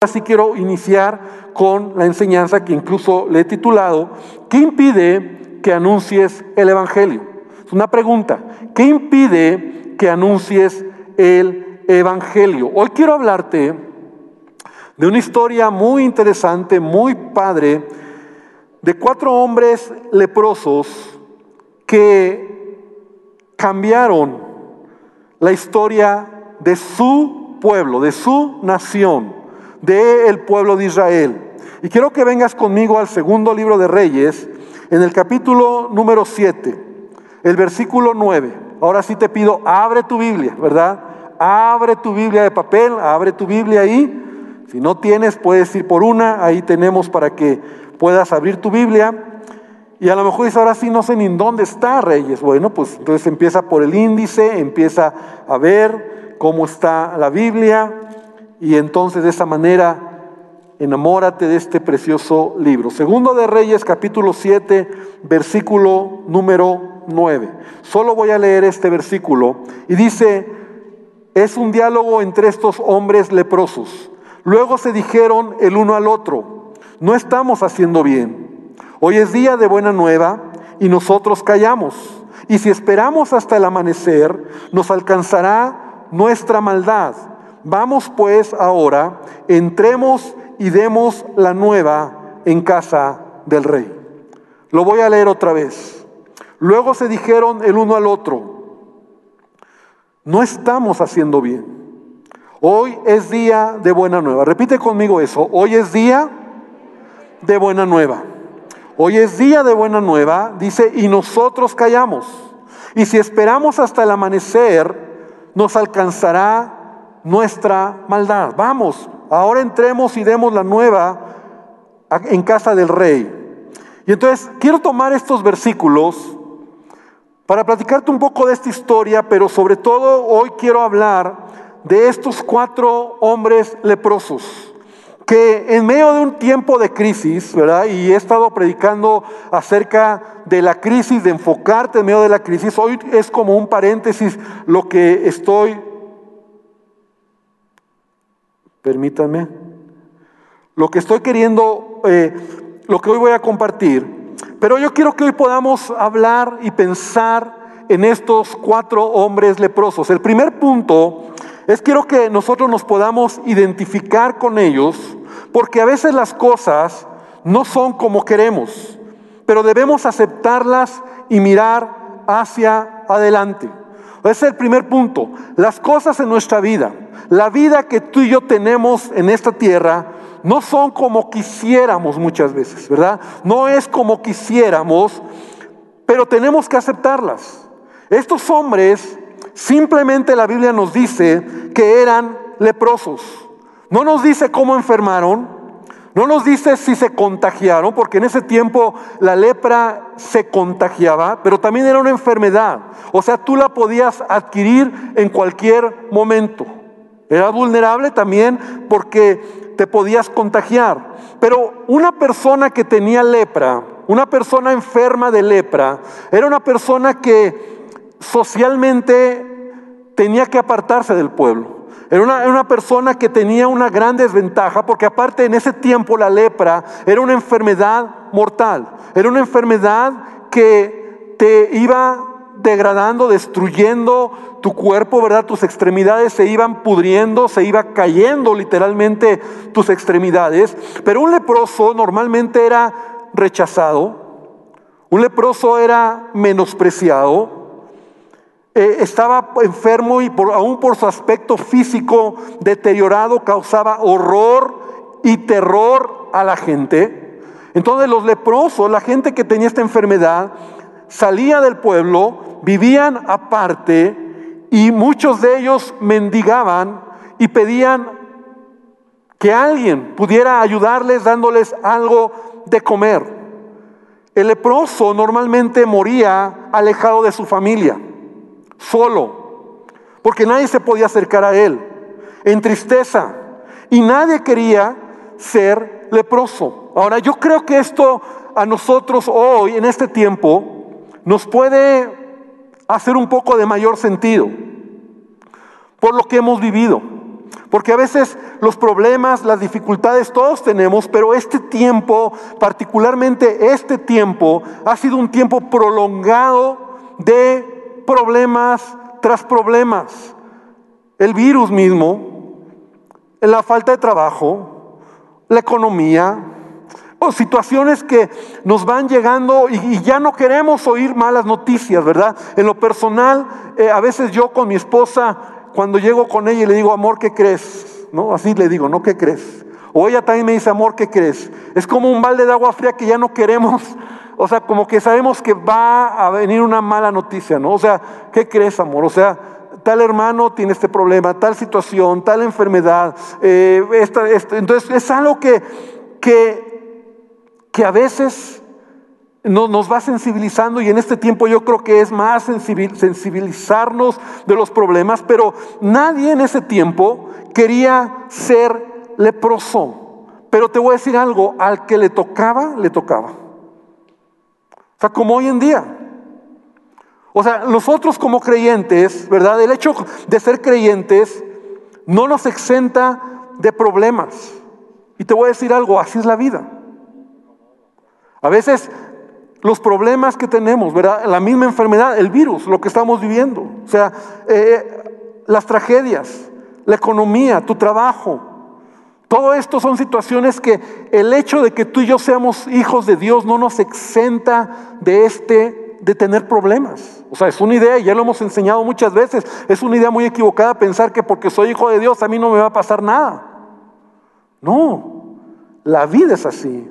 Así quiero iniciar con la enseñanza que incluso le he titulado, ¿qué impide que anuncies el Evangelio? Es una pregunta, ¿qué impide que anuncies el Evangelio? Hoy quiero hablarte de una historia muy interesante, muy padre, de cuatro hombres leprosos que cambiaron la historia de su pueblo, de su nación del pueblo de Israel. Y quiero que vengas conmigo al segundo libro de Reyes, en el capítulo número 7, el versículo 9. Ahora sí te pido, abre tu Biblia, ¿verdad? Abre tu Biblia de papel, abre tu Biblia ahí. Si no tienes, puedes ir por una, ahí tenemos para que puedas abrir tu Biblia. Y a lo mejor dices, ahora sí no sé ni dónde está Reyes. Bueno, pues entonces empieza por el índice, empieza a ver cómo está la Biblia y entonces de esa manera enamórate de este precioso libro. Segundo de Reyes, capítulo 7, versículo número 9. Solo voy a leer este versículo y dice, es un diálogo entre estos hombres leprosos. Luego se dijeron el uno al otro, no estamos haciendo bien. Hoy es día de buena nueva y nosotros callamos. Y si esperamos hasta el amanecer, nos alcanzará nuestra maldad Vamos pues ahora, entremos y demos la nueva en casa del rey. Lo voy a leer otra vez. Luego se dijeron el uno al otro, no estamos haciendo bien. Hoy es día de buena nueva. Repite conmigo eso. Hoy es día de buena nueva. Hoy es día de buena nueva, dice, y nosotros callamos. Y si esperamos hasta el amanecer, nos alcanzará nuestra maldad. Vamos, ahora entremos y demos la nueva en casa del rey. Y entonces quiero tomar estos versículos para platicarte un poco de esta historia, pero sobre todo hoy quiero hablar de estos cuatro hombres leprosos que en medio de un tiempo de crisis, ¿verdad? Y he estado predicando acerca de la crisis, de enfocarte en medio de la crisis. Hoy es como un paréntesis lo que estoy Permítanme. Lo que estoy queriendo, eh, lo que hoy voy a compartir, pero yo quiero que hoy podamos hablar y pensar en estos cuatro hombres leprosos. El primer punto es quiero que nosotros nos podamos identificar con ellos, porque a veces las cosas no son como queremos, pero debemos aceptarlas y mirar hacia adelante. Ese es el primer punto. Las cosas en nuestra vida la vida que tú y yo tenemos en esta tierra no son como quisiéramos muchas veces, ¿verdad? No es como quisiéramos, pero tenemos que aceptarlas. Estos hombres, simplemente la Biblia nos dice que eran leprosos. No nos dice cómo enfermaron, no nos dice si se contagiaron, porque en ese tiempo la lepra se contagiaba, pero también era una enfermedad. O sea, tú la podías adquirir en cualquier momento. Era vulnerable también porque te podías contagiar. Pero una persona que tenía lepra, una persona enferma de lepra, era una persona que socialmente tenía que apartarse del pueblo. Era una, persona que tenía una gran desventaja porque aparte en ese tiempo la lepra era una enfermedad mortal. Era una enfermedad que te iba degradando, destruyendo tu cuerpo, ¿verdad? Tus extremidades se iban pudriendo, se iba cayendo literalmente tus extremidades. Pero un leproso normalmente era rechazado, un leproso era menospreciado, eh, estaba enfermo y por, aún por su aspecto físico deteriorado causaba horror y terror a la gente. Entonces los leprosos, la gente que tenía esta enfermedad, salía del pueblo, vivían aparte y muchos de ellos mendigaban y pedían que alguien pudiera ayudarles dándoles algo de comer. El leproso normalmente moría alejado de su familia, solo, porque nadie se podía acercar a él, en tristeza, y nadie quería ser leproso. Ahora, yo creo que esto a nosotros hoy, en este tiempo, nos puede hacer un poco de mayor sentido por lo que hemos vivido. Porque a veces los problemas, las dificultades todos tenemos, pero este tiempo, particularmente este tiempo, ha sido un tiempo prolongado de problemas tras problemas. El virus mismo, la falta de trabajo, la economía, o situaciones que nos van llegando y, ya no queremos oír malas noticias, ¿verdad? En lo personal, eh, a veces yo con mi esposa, cuando llego con ella y le digo, amor, ¿qué crees? ¿No? Así le digo, ¿no? ¿Qué crees? O ella también me dice, amor, ¿qué crees? Es como un balde de agua fría que ya no queremos. O sea, como que sabemos que va a venir una mala noticia, ¿no? O sea, ¿qué crees, amor? O sea, tal hermano tiene este problema, tal situación, tal enfermedad. Eh, entonces, es algo que, que que a veces nos va sensibilizando y en este tiempo yo creo que es más sensibilizarnos de los problemas, pero nadie en ese tiempo quería ser leproso. Pero te voy a decir algo, al que le tocaba, le tocaba. O sea, como hoy en día. O sea, nosotros como creyentes, ¿verdad? El hecho de ser creyentes no nos exenta de problemas. Y te voy a decir algo, así es la vida. A veces los problemas que tenemos, ¿verdad? La misma enfermedad, el virus, lo que estamos viviendo. O sea, eh, las tragedias, la economía, tu trabajo. Todo esto son situaciones que el hecho de que tú y yo seamos hijos de Dios no nos exenta de este, de tener problemas. O sea, es una idea, y ya lo hemos enseñado muchas veces, es una idea muy equivocada pensar que porque soy hijo de Dios a mí no me va a pasar nada. No, la vida es así.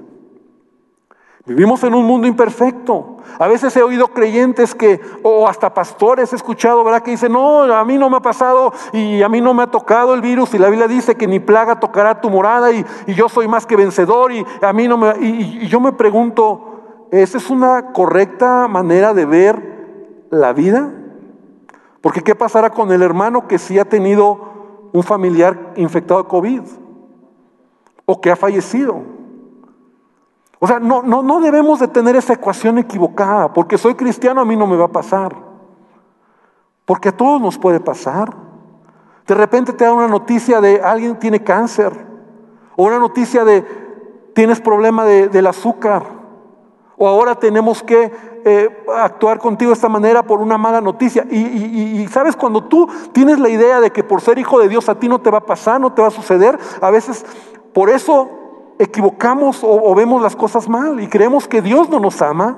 Vivimos en un mundo imperfecto. A veces he oído creyentes que, o hasta pastores he escuchado, ¿verdad? Que dicen, no, a mí no me ha pasado y a mí no me ha tocado el virus. Y la Biblia dice que ni plaga tocará tu morada y, yo soy más que vencedor y a mí no me... Y, y yo me pregunto, ¿esa es una correcta manera de ver la vida? Porque ¿qué pasará con el hermano que sí ha tenido un familiar infectado de COVID? O que ha fallecido. O sea, no, no, no debemos de tener esa ecuación equivocada, porque soy cristiano a mí no me va a pasar, porque a todos nos puede pasar. De repente te da una noticia de alguien tiene cáncer, o una noticia de tienes problema de, del azúcar, o ahora tenemos que eh, actuar contigo de esta manera por una mala noticia. Y, y, sabes, cuando tú tienes la idea de que por ser hijo de Dios a ti no te va a pasar, no te va a suceder, a veces por eso equivocamos o, vemos las cosas mal y creemos que Dios no nos ama.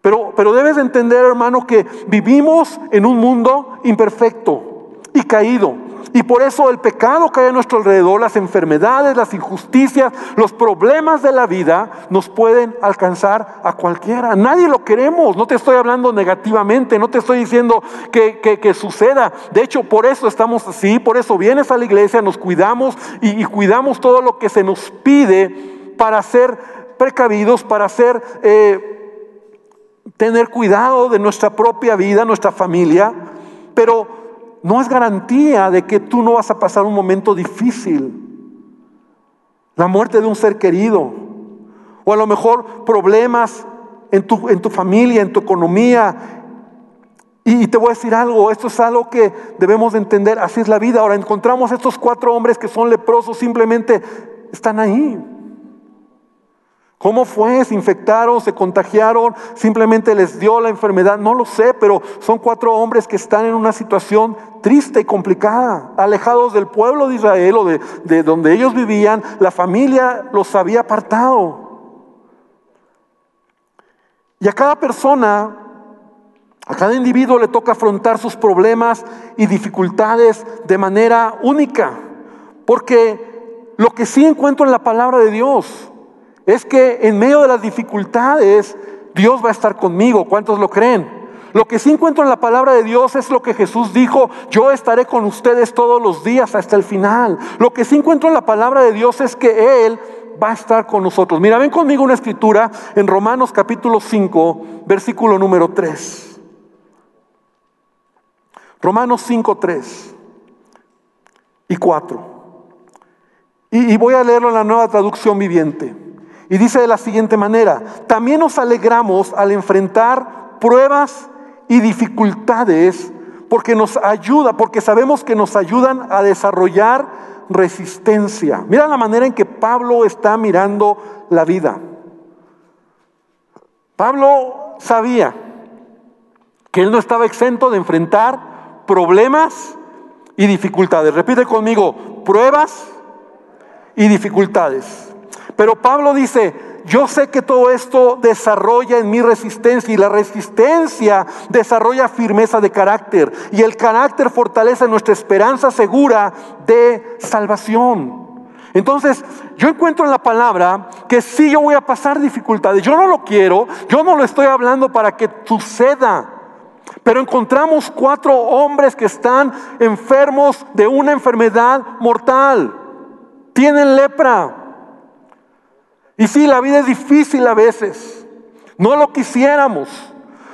Pero, pero debes entender, hermano, que vivimos en un mundo imperfecto y caído. Y por eso el pecado que hay a nuestro alrededor, las enfermedades, las injusticias, los problemas de la vida nos pueden alcanzar a cualquiera. Nadie lo queremos. No te estoy hablando negativamente, no te estoy diciendo que, que, suceda. De hecho, por eso estamos así, por eso vienes a la iglesia, nos cuidamos y, cuidamos todo lo que se nos pide para ser precavidos, para ser... Eh, tener cuidado de nuestra propia vida, nuestra familia, pero no es garantía de que tú no vas a pasar un momento difícil. La muerte de un ser querido. O a lo mejor problemas en tu, en tu familia, en tu economía. Y, te voy a decir algo, esto es algo que debemos de entender, así es la vida. Ahora encontramos estos cuatro hombres que son leprosos, simplemente están ahí. ¿Cómo fue? ¿Se infectaron? ¿Se contagiaron? ¿Simplemente les dio la enfermedad? No lo sé, pero son cuatro hombres que están en una situación triste y complicada, alejados del pueblo de Israel o de, de donde ellos vivían. La familia los había apartado. Y a cada persona, a cada individuo le toca afrontar sus problemas y dificultades de manera única. Porque lo que sí encuentro en la palabra de Dios, es que en medio de las dificultades Dios va a estar conmigo. ¿Cuántos lo creen? Lo que sí encuentro en la palabra de Dios es lo que Jesús dijo, yo estaré con ustedes todos los días hasta el final. Lo que sí encuentro en la palabra de Dios es que Él va a estar con nosotros. Mira, ven conmigo una escritura en Romanos capítulo 5, versículo número 3. Romanos 5, 3 y 4. Y, y voy a leerlo en la nueva traducción viviente. Y dice de la siguiente manera, también nos alegramos al enfrentar pruebas y dificultades porque nos ayuda, porque sabemos que nos ayudan a desarrollar resistencia. Mira la manera en que Pablo está mirando la vida. Pablo sabía que él no estaba exento de enfrentar problemas y dificultades. Repite conmigo, pruebas y dificultades. Pero Pablo dice, yo sé que todo esto desarrolla en mi resistencia y la resistencia desarrolla firmeza de carácter y el carácter fortalece nuestra esperanza segura de salvación. Entonces, yo encuentro en la palabra que sí yo voy a pasar dificultades. Yo no lo quiero, yo no lo estoy hablando para que suceda. Pero encontramos cuatro hombres que están enfermos de una enfermedad mortal. Tienen lepra. Y sí, la vida es difícil a veces. No lo quisiéramos.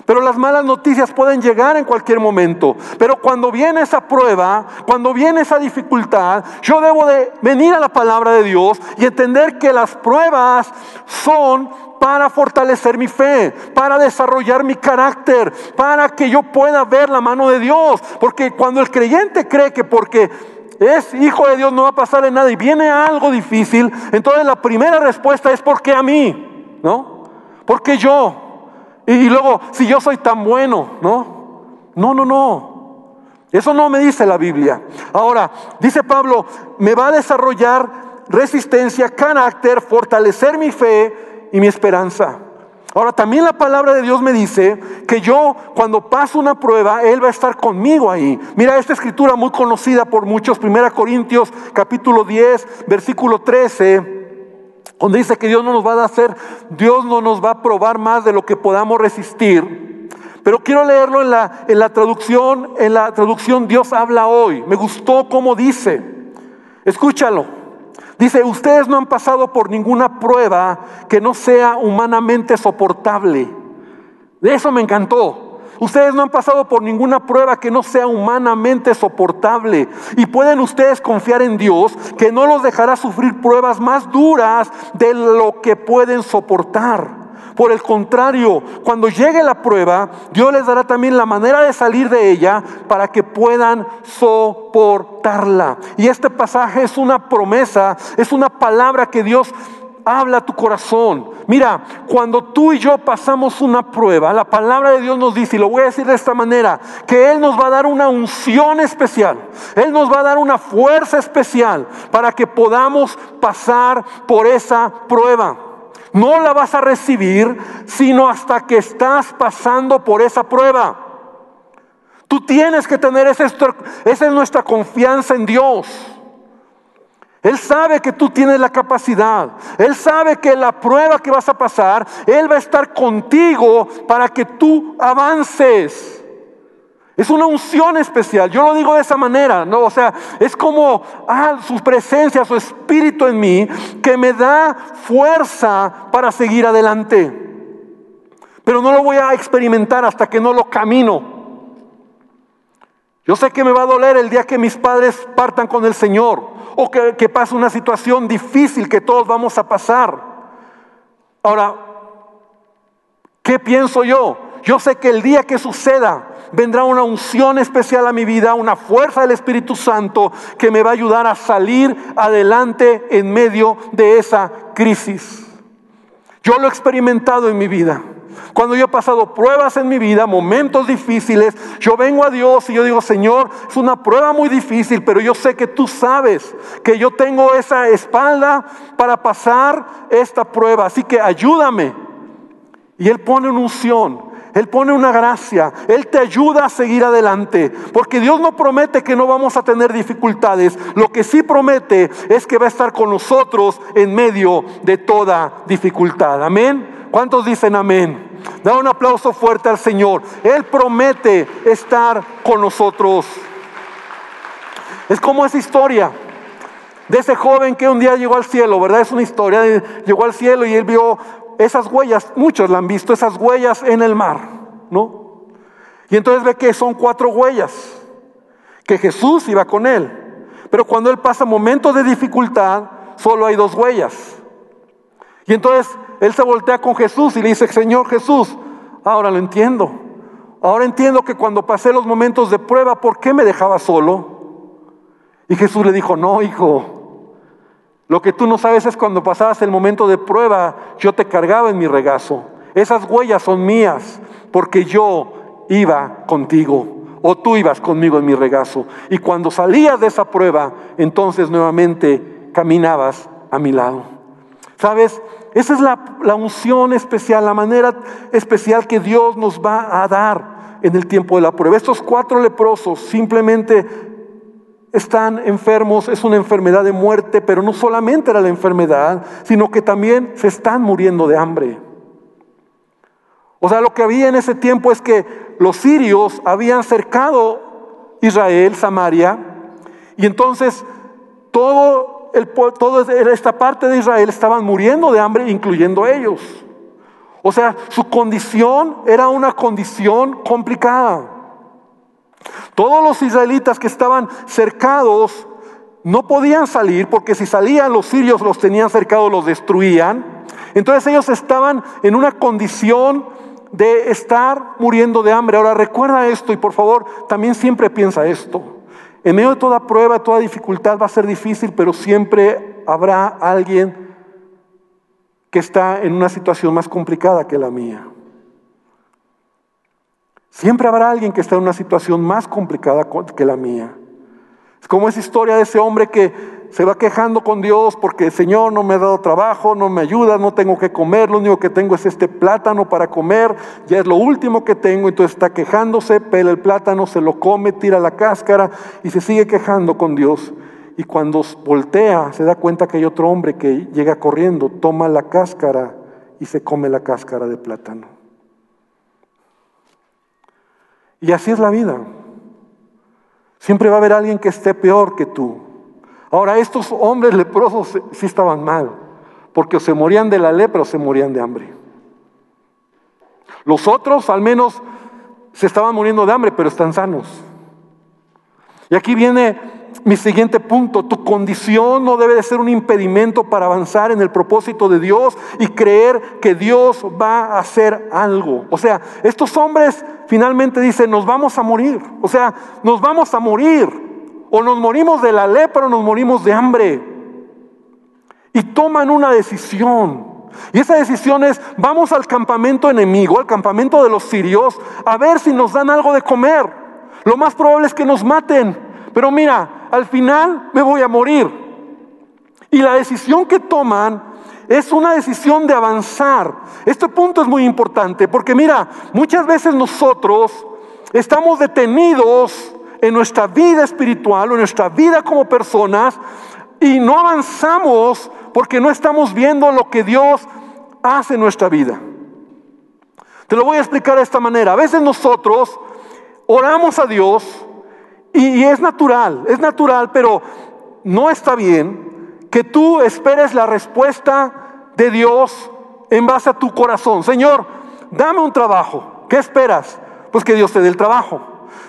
Pero las malas noticias pueden llegar en cualquier momento. Pero cuando viene esa prueba, cuando viene esa dificultad, yo debo de venir a la palabra de Dios y entender que las pruebas son para fortalecer mi fe, para desarrollar mi carácter, para que yo pueda ver la mano de Dios. Porque cuando el creyente cree que porque es hijo de Dios, no va a pasarle nada y viene algo difícil, entonces la primera respuesta es porque a mí, ¿no? Porque yo. Y, luego, si yo soy tan bueno, ¿no? No, no, no. Eso no me dice la Biblia. Ahora, dice Pablo, me va a desarrollar resistencia, carácter, fortalecer mi fe y mi esperanza. Ahora también la palabra de Dios me dice que yo cuando paso una prueba, Él va a estar conmigo ahí. Mira esta escritura muy conocida por muchos, 1 Corintios capítulo 10, versículo 13. Donde dice que Dios no nos va a hacer, Dios no nos va a probar más de lo que podamos resistir. Pero quiero leerlo en la, en la traducción, en la traducción Dios habla hoy. Me gustó cómo dice. Escúchalo. Dice, ustedes no han pasado por ninguna prueba que no sea humanamente soportable. De eso me encantó. Ustedes no han pasado por ninguna prueba que no sea humanamente soportable. Y pueden ustedes confiar en Dios que no los dejará sufrir pruebas más duras de lo que pueden soportar. Por el contrario, cuando llegue la prueba, Dios les dará también la manera de salir de ella para que puedan soportarla. Y este pasaje es una promesa, es una palabra que Dios habla a tu corazón. Mira, cuando tú y yo pasamos una prueba, la palabra de Dios nos dice, y lo voy a decir de esta manera, que Él nos va a dar una unción especial, Él nos va a dar una fuerza especial para que podamos pasar por esa prueba. No la vas a recibir sino hasta que estás pasando por esa prueba. Tú tienes que tener esa, esa es nuestra confianza en Dios. Él sabe que tú tienes la capacidad. Él sabe que la prueba que vas a pasar, Él va a estar contigo para que tú avances. Es una unción especial. Yo lo digo de esa manera, ¿no? O sea, es como ah, su presencia, su espíritu en mí, que me da fuerza para seguir adelante. Pero no lo voy a experimentar hasta que no lo camino. Yo sé que me va a doler el día que mis padres partan con el Señor o que, que pase una situación difícil que todos vamos a pasar. Ahora, ¿qué pienso yo? Yo sé que el día que suceda, vendrá una unción especial a mi vida, una fuerza del Espíritu Santo que me va a ayudar a salir adelante en medio de esa crisis. Yo lo he experimentado en mi vida. Cuando yo he pasado pruebas en mi vida, momentos difíciles, yo vengo a Dios y yo digo, Señor, es una prueba muy difícil, pero yo sé que tú sabes que yo tengo esa espalda para pasar esta prueba. Así que ayúdame. Y Él pone una unción él pone una gracia, Él te ayuda a seguir adelante, porque Dios no promete que no vamos a tener dificultades, lo que sí promete es que va a estar con nosotros en medio de toda dificultad. Amén. ¿Cuántos dicen amén? Da un aplauso fuerte al Señor. Él promete estar con nosotros. Es como esa historia de ese joven que un día llegó al cielo, ¿verdad? Es una historia, llegó al cielo y él vio esas huellas, muchos la han visto, esas huellas en el mar, ¿no? Y entonces ve que son cuatro huellas, que Jesús iba con él. Pero cuando él pasa momentos de dificultad, solo hay dos huellas. Y entonces él se voltea con Jesús y le dice, Señor Jesús, ahora lo entiendo. ahora entiendo que cuando pasé los momentos de prueba, ¿por qué me dejaba solo? Y Jesús le dijo, no, hijo, lo que tú no sabes es cuando pasabas el momento de prueba, yo te cargaba en mi regazo. Esas huellas son mías, porque yo iba contigo o tú ibas conmigo en mi regazo. Y cuando salías de esa prueba, entonces nuevamente caminabas a mi lado. ¿Sabes? Esa es la, unción especial, la manera especial que Dios nos va a dar en el tiempo de la prueba. Estos cuatro leprosos simplemente están enfermos, es una enfermedad de muerte, pero no solamente era la enfermedad, sino que también se están muriendo de hambre. O sea, lo que había en ese tiempo es que los sirios habían cercado Israel, Samaria, y entonces todo el, toda esta parte de Israel estaban muriendo de hambre, incluyendo ellos. O sea, su condición era una condición complicada. Todos los israelitas que estaban cercados no podían salir porque si salían los sirios los tenían cercados, los destruían. Entonces ellos estaban en una condición de estar muriendo de hambre. Ahora recuerda esto y por favor también siempre piensa esto. En medio de toda prueba, toda dificultad va a ser difícil, pero siempre habrá alguien que está en una situación más complicada que la mía. Siempre habrá alguien que está en una situación más complicada que la mía. Es como esa historia de ese hombre que se va quejando con Dios porque el Señor no me ha dado trabajo, no me ayuda, no tengo que comer, lo único que tengo es este plátano para comer, ya es lo último que tengo, entonces está quejándose, pela el plátano, se lo come, tira la cáscara y se sigue quejando con Dios. Y cuando voltea se da cuenta que hay otro hombre que llega corriendo, toma la cáscara y se come la cáscara de plátano. Y así es la vida. Siempre va a haber alguien que esté peor que tú. Ahora, estos hombres leprosos sí estaban mal, porque se morían de la lepra o se morían de hambre. Los otros al menos se estaban muriendo de hambre, pero están sanos. Y aquí viene mi siguiente punto, tu condición no debe de ser un impedimento para avanzar en el propósito de Dios y creer que Dios va a hacer algo. O sea, estos hombres finalmente dicen, nos vamos a morir. O sea, nos vamos a morir. O nos morimos de la lepra o nos morimos de hambre. Y toman una decisión. Y esa decisión es, vamos al campamento enemigo, al campamento de los sirios, a ver si nos dan algo de comer. Lo más probable es que nos maten. Pero mira, al final me voy a morir. Y la decisión que toman es una decisión de avanzar. Este punto es muy importante porque mira, muchas veces nosotros estamos detenidos en nuestra vida espiritual o en nuestra vida como personas y no avanzamos porque no estamos viendo lo que Dios hace en nuestra vida. Te lo voy a explicar de esta manera. A veces nosotros oramos a Dios y, es natural, es natural, pero no está bien que tú esperes la respuesta de Dios en base a tu corazón. Señor, dame un trabajo. ¿Qué esperas? Pues que Dios te dé el trabajo.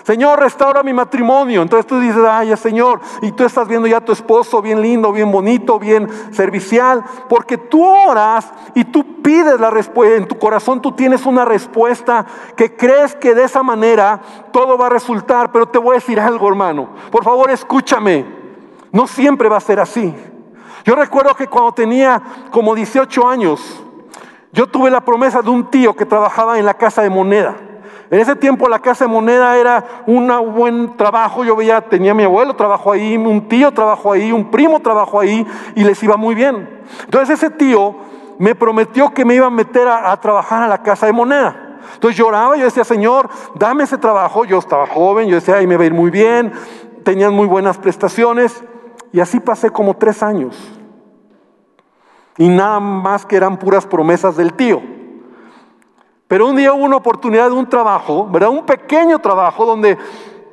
Señor, restaura mi matrimonio. Entonces tú dices, ay, Señor, y tú estás viendo ya a tu esposo bien lindo, bien bonito, bien servicial, porque tú oras y tú pides la respuesta, en tu corazón tú tienes una respuesta que crees que de esa manera todo va a resultar, pero te voy a decir algo, hermano. Por favor, escúchame. No siempre va a ser así. Yo recuerdo que cuando tenía como 18 años, yo tuve la promesa de un tío que trabajaba en la casa de moneda. En ese tiempo la casa de moneda era un buen trabajo. Yo veía, tenía mi abuelo, trabajó ahí, un tío trabajó ahí, un primo trabajó ahí y les iba muy bien. Entonces ese tío me prometió que me iba a meter a, trabajar a la casa de moneda. Entonces lloraba, yo decía, Señor, dame ese trabajo. Yo estaba joven, yo decía, ahí me va a ir muy bien, tenían muy buenas prestaciones. Y así pasé como tres años. Y nada más que eran puras promesas del tío. Pero un día hubo una oportunidad de un trabajo, ¿verdad? Un pequeño trabajo donde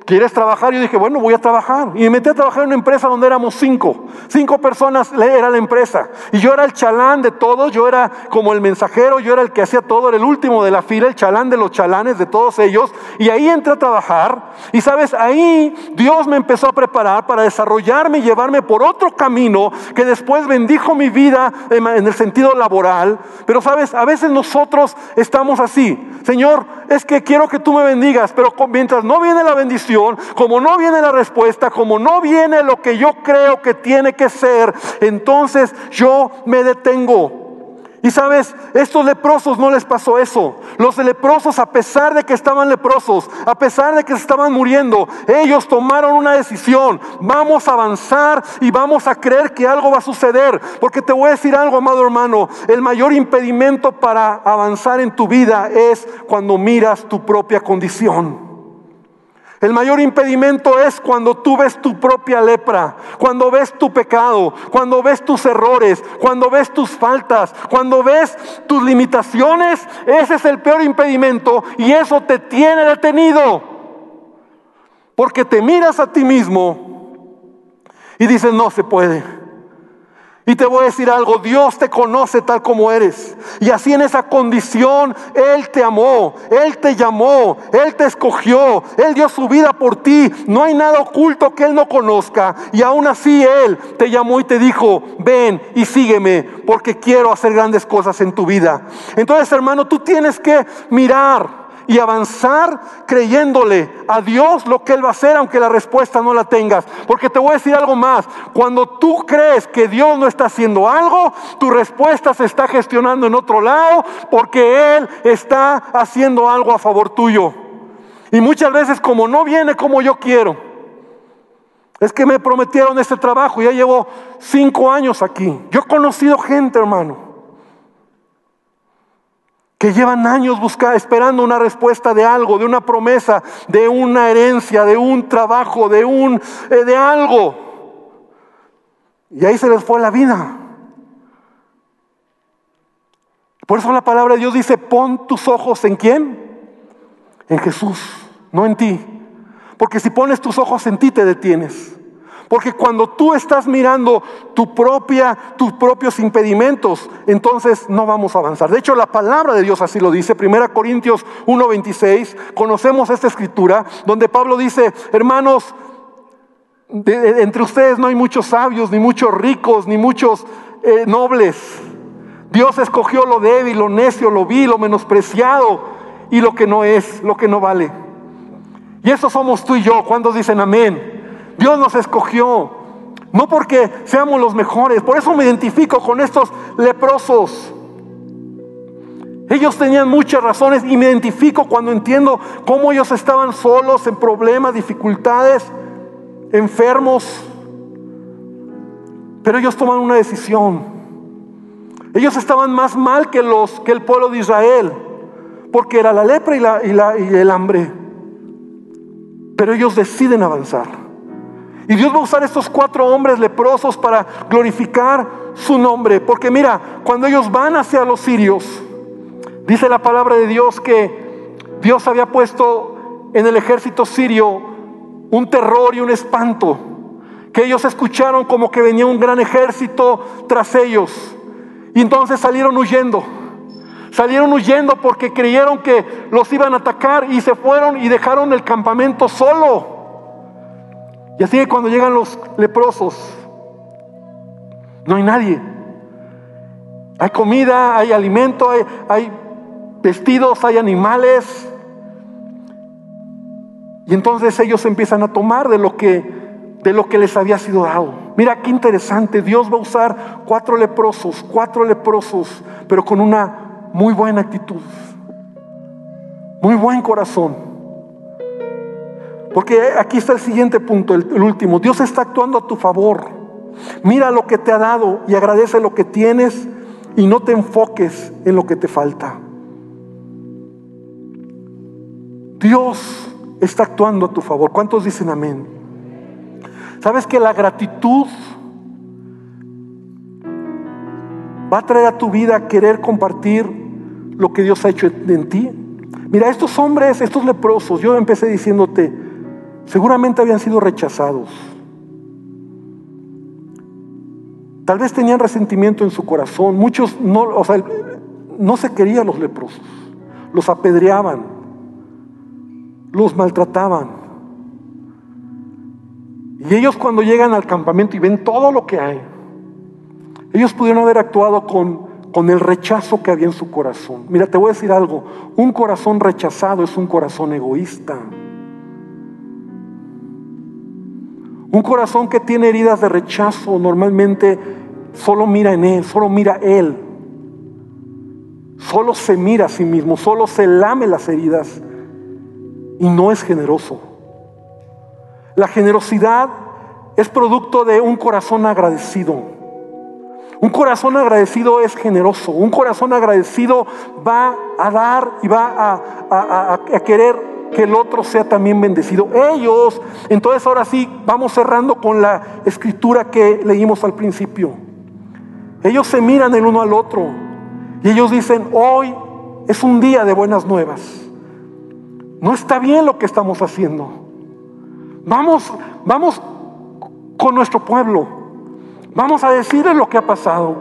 ¿Quieres trabajar? Yo dije, bueno, voy a trabajar. Y me metí a trabajar en una empresa donde éramos cinco. Cinco personas era la empresa. Y yo era el chalán de todos, yo era como el mensajero, yo era el que hacía todo, era el último de la fila, el chalán de los chalanes de todos ellos. Y ahí entré a trabajar. Y sabes, ahí Dios me empezó a preparar para desarrollarme y llevarme por otro camino que después bendijo mi vida en el sentido laboral. Pero sabes, a veces nosotros estamos así. Señor, es que quiero que tú me bendigas, pero mientras no viene la bendición, como no viene la respuesta, como no viene lo que yo creo que tiene que ser, entonces yo me detengo. Y sabes, estos leprosos no les pasó eso. Los leprosos, a pesar de que estaban leprosos, a pesar de que se estaban muriendo, ellos tomaron una decisión. Vamos a avanzar y vamos a creer que algo va a suceder. Porque te voy a decir algo, amado hermano, el mayor impedimento para avanzar en tu vida es cuando miras tu propia condición. El mayor impedimento es cuando tú ves tu propia lepra, cuando ves tu pecado, cuando ves tus errores, cuando ves tus faltas, cuando ves tus limitaciones. Ese es el peor impedimento y eso te tiene detenido. Porque te miras a ti mismo y dices, no se puede. Y te voy a decir algo, Dios te conoce tal como eres. Y así en esa condición, Él te amó, Él te llamó, Él te escogió, Él dio su vida por ti. No hay nada oculto que Él no conozca. Y aún así Él te llamó y te dijo, ven y sígueme, porque quiero hacer grandes cosas en tu vida. Entonces, hermano, tú tienes que mirar y avanzar creyéndole a Dios lo que Él va a hacer, aunque la respuesta no la tengas. Porque te voy a decir algo más, cuando tú crees que Dios no está haciendo algo, tu respuesta se está gestionando en otro lado, porque Él está haciendo algo a favor tuyo. Y muchas veces como no viene como yo quiero, es que me prometieron este trabajo, ya llevo cinco años aquí. Yo he conocido gente, hermano que llevan años buscando, esperando una respuesta de algo, de una promesa, de una herencia, de un trabajo, de un eh, de algo. Y ahí se les fue la vida. Por eso la palabra de Dios dice, "Pon tus ojos en quién? En Jesús, no en ti." Porque si pones tus ojos en ti te detienes. Porque cuando tú estás mirando tu propia, tus propios impedimentos, entonces no vamos a avanzar. De hecho, la palabra de Dios así lo dice. 1 Corintios 1:26, conocemos esta escritura donde Pablo dice, hermanos, entre ustedes no hay muchos sabios, ni muchos ricos, ni muchos eh, nobles. Dios escogió lo débil, lo necio, lo vil, lo menospreciado y lo que no es, lo que no vale. Y eso somos tú y yo. ¿Cuántos dicen amén? Dios nos escogió, no porque seamos los mejores. Por eso me identifico con estos leprosos. Ellos tenían muchas razones y me identifico cuando entiendo cómo ellos estaban solos, en problemas, dificultades, enfermos. Pero ellos toman una decisión. Ellos estaban más mal que, los, que el pueblo de Israel, porque era la lepra y, la, y, la, y el hambre. Pero ellos deciden avanzar. Y Dios va a usar estos cuatro hombres leprosos para glorificar su nombre. Porque mira, cuando ellos van hacia los sirios, dice la palabra de Dios que Dios había puesto en el ejército sirio un terror y un espanto. Que ellos escucharon como que venía un gran ejército tras ellos. Y entonces salieron huyendo. Salieron huyendo porque creyeron que los iban a atacar y se fueron y dejaron el campamento solo. Y así que cuando llegan los leprosos, no hay nadie. Hay comida, hay alimento, hay, vestidos, hay animales. Y entonces ellos empiezan a tomar de lo que de lo que les había sido dado. Mira qué interesante, Dios va a usar cuatro leprosos, cuatro leprosos, pero con una muy buena actitud. Muy buen corazón. Porque aquí está el siguiente punto, el, último. Dios está actuando a tu favor. Mira lo que te ha dado y agradece lo que tienes y no te enfoques en lo que te falta. Dios está actuando a tu favor. ¿Cuántos dicen amén? ¿Sabes que la gratitud va a traer a tu vida querer compartir lo que Dios ha hecho en ti? Mira, estos hombres, estos leprosos, yo empecé diciéndote, Seguramente habían sido rechazados. Tal vez tenían resentimiento en su corazón. Muchos no, o sea, no se querían los leprosos. Los apedreaban. Los maltrataban. Y ellos cuando llegan al campamento y ven todo lo que hay, ellos pudieron haber actuado con, con el rechazo que había en su corazón. Mira, te voy a decir algo, un corazón rechazado es un corazón egoísta. Un corazón que tiene heridas de rechazo normalmente solo mira en Él, solo mira Él. Solo se mira a sí mismo, solo se lame las heridas y no es generoso. La generosidad es producto de un corazón agradecido. Un corazón agradecido es generoso. Un corazón agradecido va a dar y va a, querer que el otro sea también bendecido. Ellos, entonces ahora sí, vamos cerrando con la escritura que leímos al principio. Ellos se miran el uno al otro y ellos dicen, hoy es un día de buenas nuevas. No está bien lo que estamos haciendo. Vamos, vamos con nuestro pueblo. Vamos a decirles lo que ha pasado.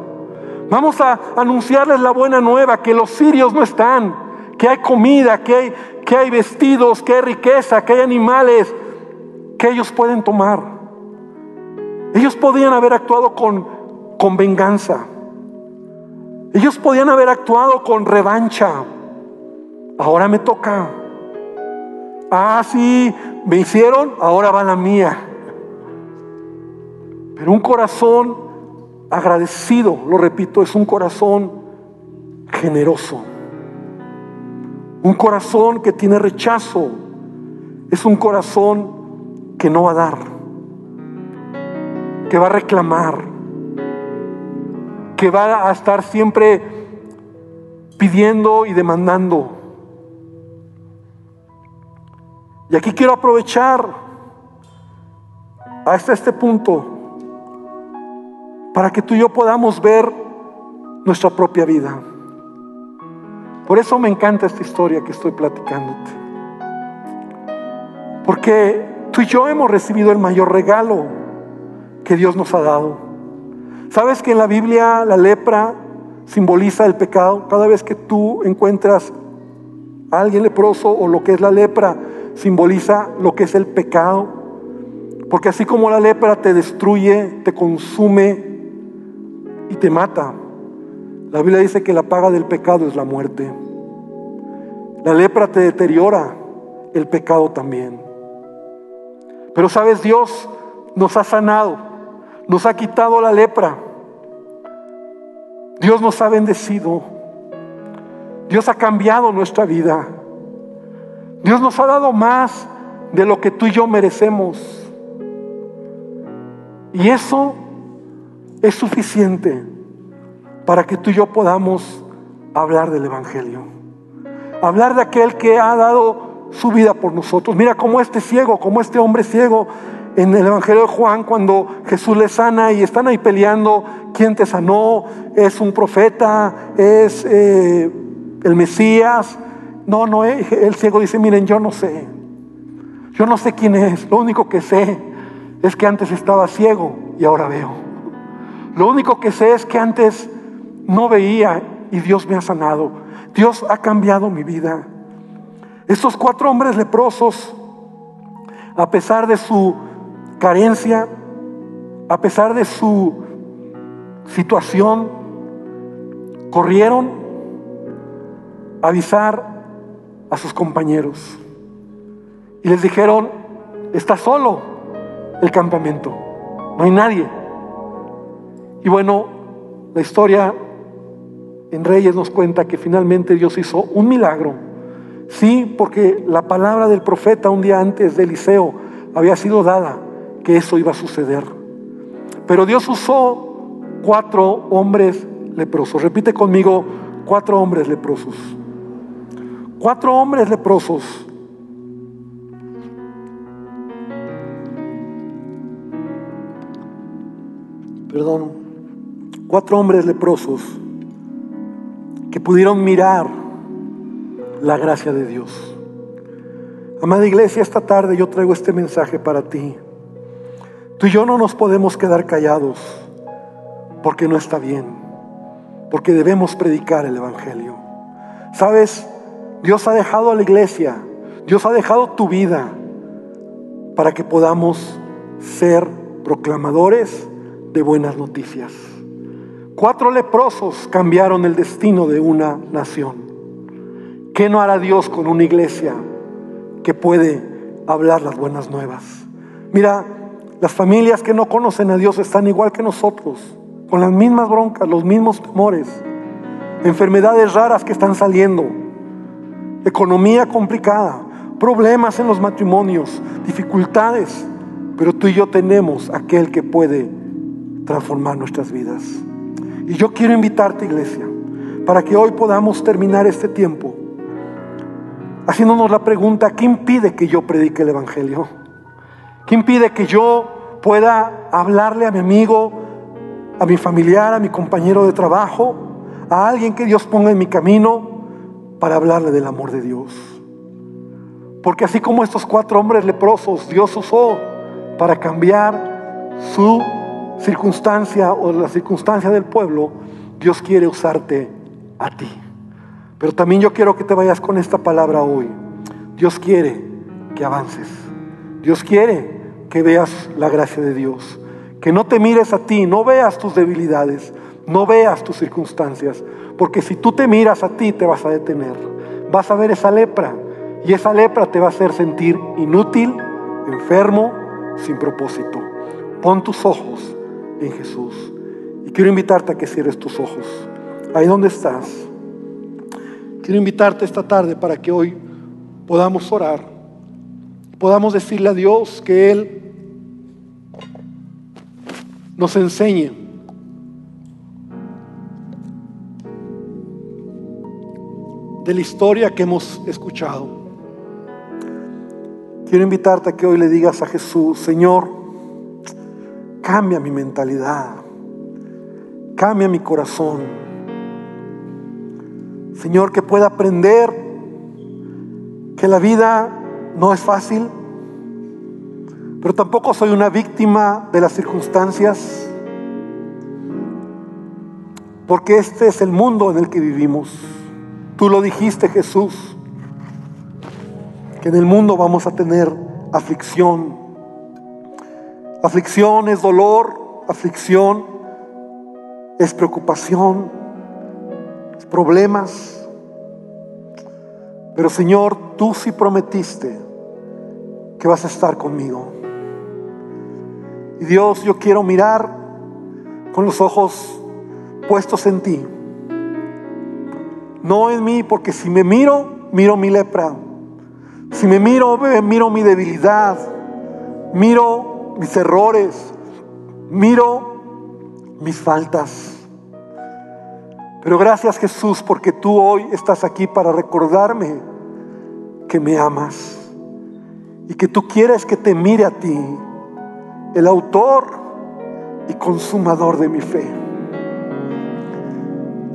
Vamos a anunciarles la buena nueva, que los sirios no están, que hay comida, que hay, que hay vestidos, que hay riqueza, que hay animales que ellos pueden tomar. Ellos podían haber actuado con, con venganza. Ellos podían haber actuado con revancha. Ahora me toca. Ah, sí, me hicieron, ahora va la mía. Pero un corazón agradecido, lo repito, es un corazón generoso. Un corazón que tiene rechazo es un corazón que no va a dar, que va a reclamar, que va a estar siempre pidiendo y demandando. Y aquí quiero aprovechar hasta este punto para que tú y yo podamos ver nuestra propia vida. Por eso me encanta esta historia que estoy platicándote. Porque tú y yo hemos recibido el mayor regalo que Dios nos ha dado. ¿Sabes que en la Biblia la lepra simboliza el pecado? Cada vez que tú encuentras a alguien leproso o lo que es la lepra, simboliza lo que es el pecado. Porque así como la lepra te destruye, te consume, y te mata. La Biblia dice que la paga del pecado es la muerte. La lepra te deteriora, el pecado también. Pero sabes, Dios nos ha sanado, nos ha quitado la lepra. Dios nos ha bendecido. Dios ha cambiado nuestra vida. Dios nos ha dado más de lo que tú y yo merecemos. Y eso es suficiente para que tú y yo podamos hablar del Evangelio. Hablar de aquel que ha dado su vida por nosotros. Mira cómo este ciego, como este hombre ciego en el Evangelio de Juan, cuando Jesús le sana y están ahí peleando, ¿quién te sanó? ¿Es un profeta? ¿Es eh, el Mesías? No, no, eh, el ciego dice, miren, yo no sé. Yo no sé quién es. Lo único que sé es que antes estaba ciego y ahora veo. Lo único que sé es que antes no veía y Dios me ha sanado. Dios ha cambiado mi vida. Estos cuatro hombres leprosos, a pesar de su carencia, a pesar de su situación, corrieron a avisar a sus compañeros. Y les dijeron, está solo el campamento, no hay nadie. Y bueno, la historia en Reyes nos cuenta que finalmente Dios hizo un milagro. Sí, porque la palabra del profeta un día antes de Eliseo había sido dada que eso iba a suceder. Pero Dios usó cuatro hombres leprosos. Repite conmigo, cuatro hombres leprosos. Cuatro hombres leprosos. Perdón cuatro hombres leprosos que pudieron mirar la gracia de Dios. Amada iglesia, esta tarde yo traigo este mensaje para ti. Tú y yo no nos podemos quedar callados porque no está bien, porque debemos predicar el Evangelio. Sabes, Dios ha dejado a la iglesia, Dios ha dejado tu vida para que podamos ser proclamadores de buenas noticias Cuatro leprosos cambiaron el destino de una nación. ¿Qué no hará Dios con una iglesia que puede hablar las buenas nuevas? Mira, las familias que no conocen a Dios están igual que nosotros, con las mismas broncas, los mismos temores, enfermedades raras que están saliendo, economía complicada, problemas en los matrimonios, dificultades, pero tú y yo tenemos aquel que puede transformar nuestras vidas. Y yo quiero invitarte, iglesia, para que hoy podamos terminar este tiempo haciéndonos la pregunta, ¿qué impide que yo predique el Evangelio? ¿Qué impide que yo pueda hablarle a mi amigo, a mi familiar, a mi compañero de trabajo, a alguien que Dios ponga en mi camino para hablarle del amor de Dios? Porque así como estos cuatro hombres leprosos, Dios usó para cambiar su circunstancia o la circunstancia del pueblo, Dios quiere usarte a ti. Pero también yo quiero que te vayas con esta palabra hoy. Dios quiere que avances. Dios quiere que veas la gracia de Dios. Que no te mires a ti, no veas tus debilidades, no veas tus circunstancias. Porque si tú te miras a ti, te vas a detener. Vas a ver esa lepra. Y esa lepra te va a hacer sentir inútil, enfermo, sin propósito. Pon tus ojos en Jesús. Y quiero invitarte a que cierres tus ojos. Ahí donde estás. Quiero invitarte esta tarde para que hoy podamos orar. Podamos decirle a Dios que Él nos enseñe. de la historia que hemos escuchado. Quiero invitarte a que hoy le digas a Jesús, Señor, Cambia mi mentalidad. Cambia mi corazón. Señor, que pueda aprender que la vida no es fácil, pero tampoco soy una víctima de las circunstancias, porque este es el mundo en el que vivimos. Tú lo dijiste, Jesús, que en el mundo vamos a tener aflicción, Aflicción es dolor, aflicción es preocupación, problemas. Pero Señor, tú sí prometiste que vas a estar conmigo. Y Dios, yo quiero mirar con los ojos puestos en ti. No en mí, porque si me miro, miro mi lepra. Si me miro, miro mi debilidad. Miro mis errores, miro mis faltas. Pero gracias Jesús porque tú hoy estás aquí para recordarme que me amas y que tú quieres que te mire a ti, el autor y consumador de mi fe.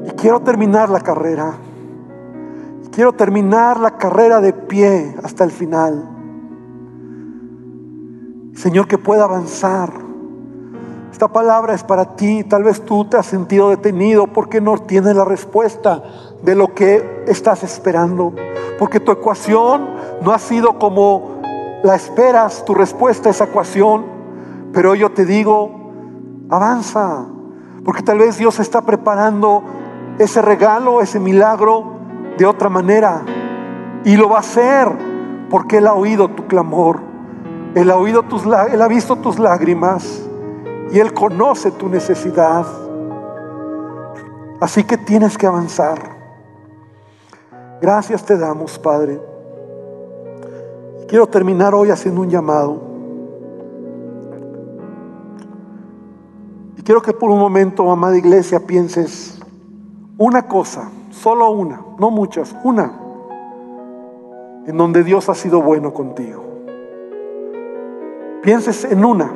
Y quiero terminar la carrera. quiero terminar la carrera de pie hasta el final. Señor, que pueda avanzar. Esta palabra es para ti. Tal vez tú te has sentido detenido porque no tienes la respuesta de lo que estás esperando. Porque tu ecuación no ha sido como la esperas, tu respuesta a esa ecuación. Pero yo te digo, avanza. Porque tal vez Dios está preparando ese regalo, ese milagro de otra manera. Y lo va a hacer porque Él ha oído tu clamor. Él ha oído tus Él ha visto tus lágrimas y Él conoce tu necesidad. Así que tienes que avanzar. Gracias te damos, Padre. Quiero terminar hoy haciendo un llamado. Y quiero que por un momento, amada iglesia, pienses una cosa, solo una, no muchas, una, en donde Dios ha sido bueno contigo pienses en una,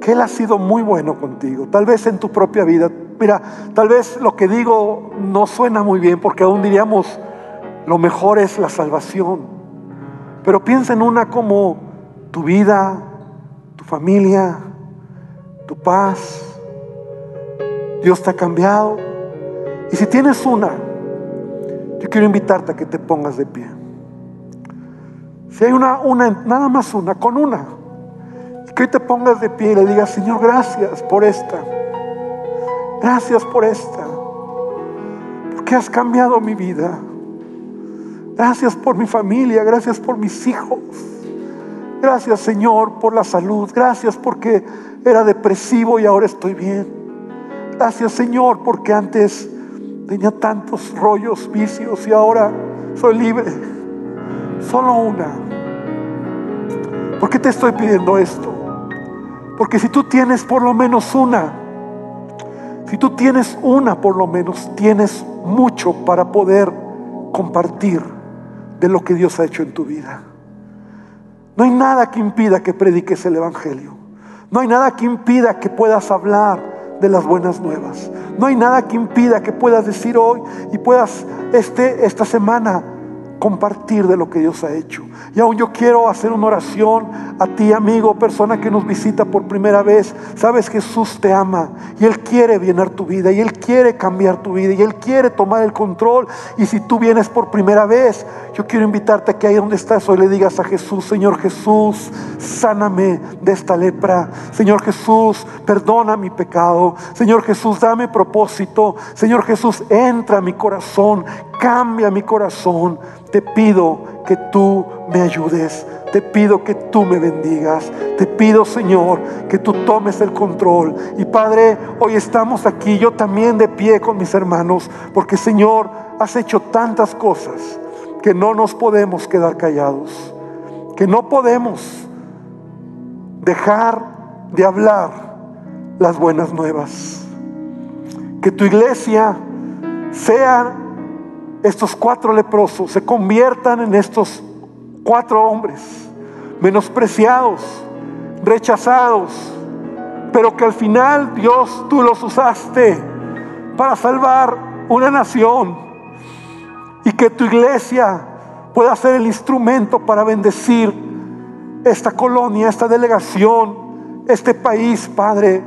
que Él ha sido muy bueno contigo, tal vez en tu propia vida. Mira, tal vez lo que digo no suena muy bien porque aún diríamos, lo mejor es la salvación. Pero piensa en una como tu vida, tu familia, tu paz. Dios te ha cambiado. Y si tienes una, yo quiero invitarte a que te pongas de pie. Si hay una, una, nada más una, con una. que hoy te pongas de pie y le digas, Señor, gracias por esta. Gracias por esta. Porque has cambiado mi vida. Gracias por mi familia. Gracias por mis hijos. Gracias Señor por la salud. Gracias porque era depresivo y ahora estoy bien. Gracias Señor porque antes tenía tantos rollos, vicios y ahora soy libre. Solo una. ¿Por qué te estoy pidiendo esto? Porque si tú tienes por lo menos una, si tú tienes una por lo menos, tienes mucho para poder compartir de lo que Dios ha hecho en tu vida. No hay nada que impida que prediques el Evangelio. No hay nada que impida que puedas hablar de las buenas nuevas. No hay nada que impida que puedas decir hoy y puedas este, esta semana compartir de lo que Dios ha hecho. Y aún yo quiero hacer una oración a ti, amigo, persona que nos visita por primera vez. Sabes, Jesús te ama y Él quiere llenar tu vida y Él quiere cambiar tu vida y Él quiere tomar el control. Y si tú vienes por primera vez, yo quiero invitarte a que ahí donde estás hoy le digas a Jesús, Señor Jesús, sáname de esta lepra. Señor Jesús, perdona mi pecado. Señor Jesús, dame propósito. Señor Jesús, entra a mi corazón, cambia mi corazón. Te pido que tú me ayudes. Te pido que tú me bendigas. Te pido, Señor, que tú tomes el control. Y Padre, hoy estamos aquí, yo también de pie con mis hermanos, porque Señor, has hecho tantas cosas que no nos podemos quedar callados, que no podemos dejar de hablar las buenas nuevas. Que tu iglesia sea estos cuatro leprosos, se conviertan en estos cuatro hombres, menospreciados, rechazados, pero que al final Dios tú los usaste para salvar una nación y que tu iglesia pueda ser el instrumento para bendecir esta colonia, esta delegación, este país, Padre,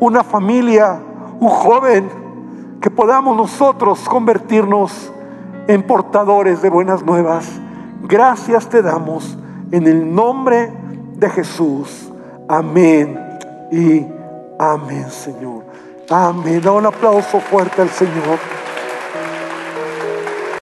una familia, un joven, que podamos nosotros convertirnos en portadores de buenas nuevas. Gracias te damos en el nombre de Jesús. Amén y amén, Señor. Amén. Da un aplauso fuerte al Señor.